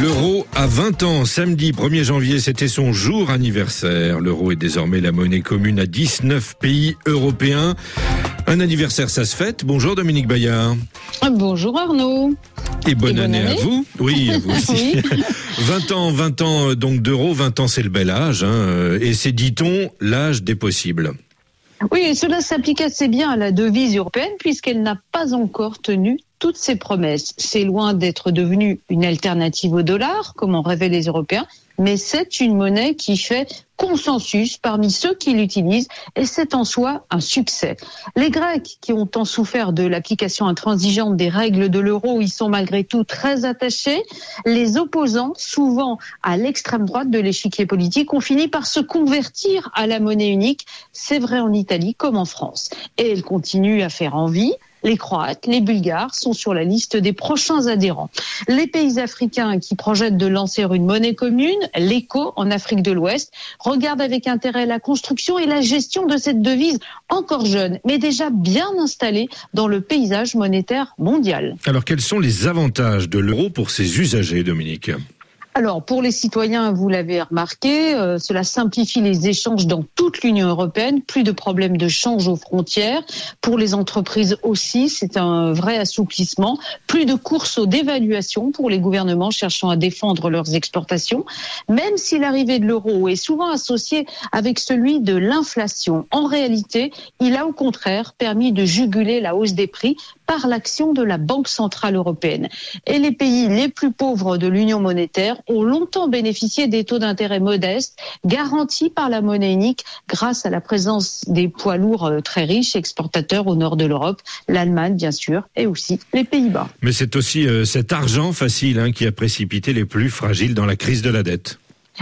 L'euro a 20 ans. Samedi 1er janvier, c'était son jour anniversaire. L'euro est désormais la monnaie commune à 19 pays européens. Un anniversaire, ça se fête. Bonjour Dominique Bayard. Bonjour Arnaud. Et bonne, année, à vous. Oui, à vous aussi. 20 ans, 20 ans euh, donc d'euros, 20 ans c'est le bel âge. Hein, euh, et c'est, dit-on, l'âge des possibles. Oui, cela s'applique assez bien à la devise européenne puisqu'elle n'a pas encore tenu toutes ses promesses. C'est loin d'être devenu une alternative au dollar, comme en rêvaient les Européens, mais c'est une monnaie qui fait consensus parmi ceux qui l'utilisent et c'est en soi un succès. Les Grecs qui ont tant souffert de l'application intransigeante des règles de l'euro, y sont malgré tout très attachés. Les opposants, souvent à l'extrême droite de l'échiquier politique, ont fini par se convertir à la monnaie unique. C'est vrai en Italie comme en France. Et elle continue à faire envie les Croates, les Bulgares sont sur la liste des prochains adhérents. Les pays africains qui projettent de lancer une monnaie commune, l'ECO en Afrique de l'Ouest, regardent avec intérêt la construction et la gestion de cette devise encore jeune, mais déjà bien installée dans le paysage monétaire mondial. Alors quels sont les avantages de l'euro pour ses usagers, Dominique? Alors, pour les citoyens, vous l'avez remarqué, euh, cela simplifie les échanges dans toute l'Union européenne, plus de problèmes de change aux frontières. Pour les entreprises aussi, c'est un vrai assouplissement, plus de courses aux dévaluations pour les gouvernements cherchant à défendre leurs exportations, même si l'arrivée de l'euro est souvent associée avec celui de l'inflation. En réalité, il a au contraire permis de juguler la hausse des prix par l'action de la Banque centrale européenne. Et les pays les plus pauvres de l'Union monétaire ont longtemps bénéficié des taux d'intérêt modestes garantis par la monnaie unique grâce à la présence des poids lourds euh, très riches exportateurs au nord de l'Europe, l'Allemagne bien sûr, et aussi les Pays-Bas. Mais c'est aussi euh, cet argent facile hein, qui a précipité les plus fragiles dans la crise de la dette.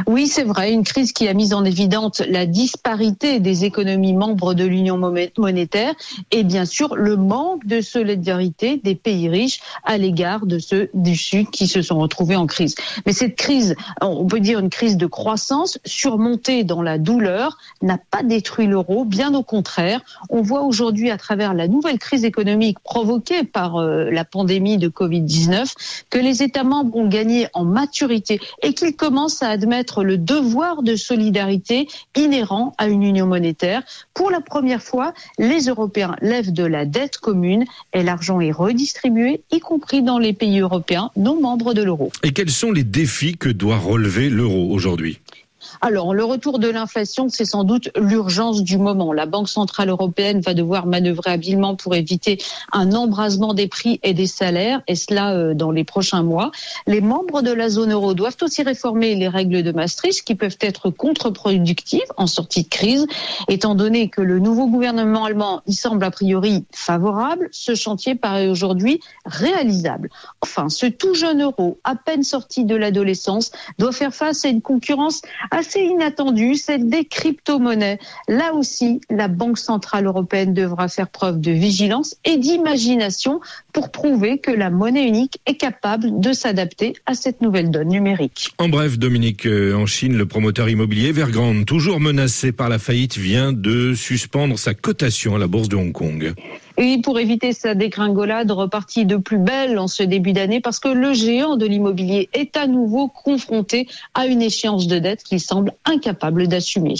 Oui, c'est vrai, une crise qui a mis en évidence la disparité des économies membres de l'Union monétaire et bien sûr le manque de solidarité des pays riches à l'égard de ceux du Sud qui se sont retrouvés en crise. Mais cette crise, on peut dire une crise de croissance surmontée dans la douleur, n'a pas détruit l'euro, bien au contraire. On voit aujourd'hui à travers la nouvelle crise économique provoquée par euh, la pandémie de Covid-19 que les États membres ont gagné en maturité et qu'ils commencent à admettre le devoir de solidarité inhérent à une union monétaire. Pour la première fois, les Européens lèvent de la dette commune et l'argent est redistribué, y compris dans les pays européens non membres de l'euro. Et quels sont les défis que doit relever l'euro aujourd'hui? Alors, le retour de l'inflation, c'est sans doute l'urgence du moment. La Banque centrale européenne va devoir manœuvrer habilement pour éviter un embrasement des prix et des salaires, et cela euh, dans les prochains mois. Les membres de la zone euro doivent aussi réformer les règles de Maastricht qui peuvent être contre-productives en sortie de crise, étant donné que le nouveau gouvernement allemand y semble a priori favorable. Ce chantier paraît aujourd'hui réalisable. Enfin, ce tout jeune euro, à peine sorti de l'adolescence, doit faire face à une concurrence inattendue, celle des crypto-monnaies. Là aussi, la Banque centrale européenne devra faire preuve de vigilance et d'imagination pour prouver que la monnaie unique est capable de s'adapter à cette nouvelle donne numérique. En bref, Dominique, euh, en Chine, le promoteur immobilier Evergrande, toujours menacé par la faillite, vient de suspendre sa cotation à la bourse de Hong Kong. Et pour éviter sa dégringolade repartie de plus belle en ce début d'année, parce que le géant de l'immobilier est à nouveau confronté à une échéance de dette qu'il semble incapable d'assumer.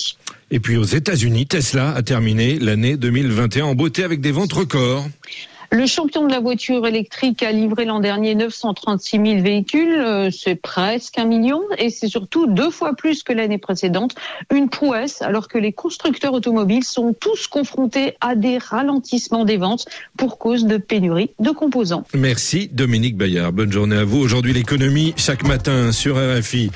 Et puis aux États-Unis, Tesla a terminé l'année 2021 en beauté avec des ventes records. Le champion de la voiture électrique a livré l'an dernier 936 000 véhicules, euh, c'est presque un million, et c'est surtout deux fois plus que l'année précédente. Une prouesse, alors que les constructeurs automobiles sont tous confrontés à des ralentissements des ventes pour cause de pénurie de composants. Merci Dominique Bayard. Bonne journée à vous. Aujourd'hui l'économie chaque matin sur RFI.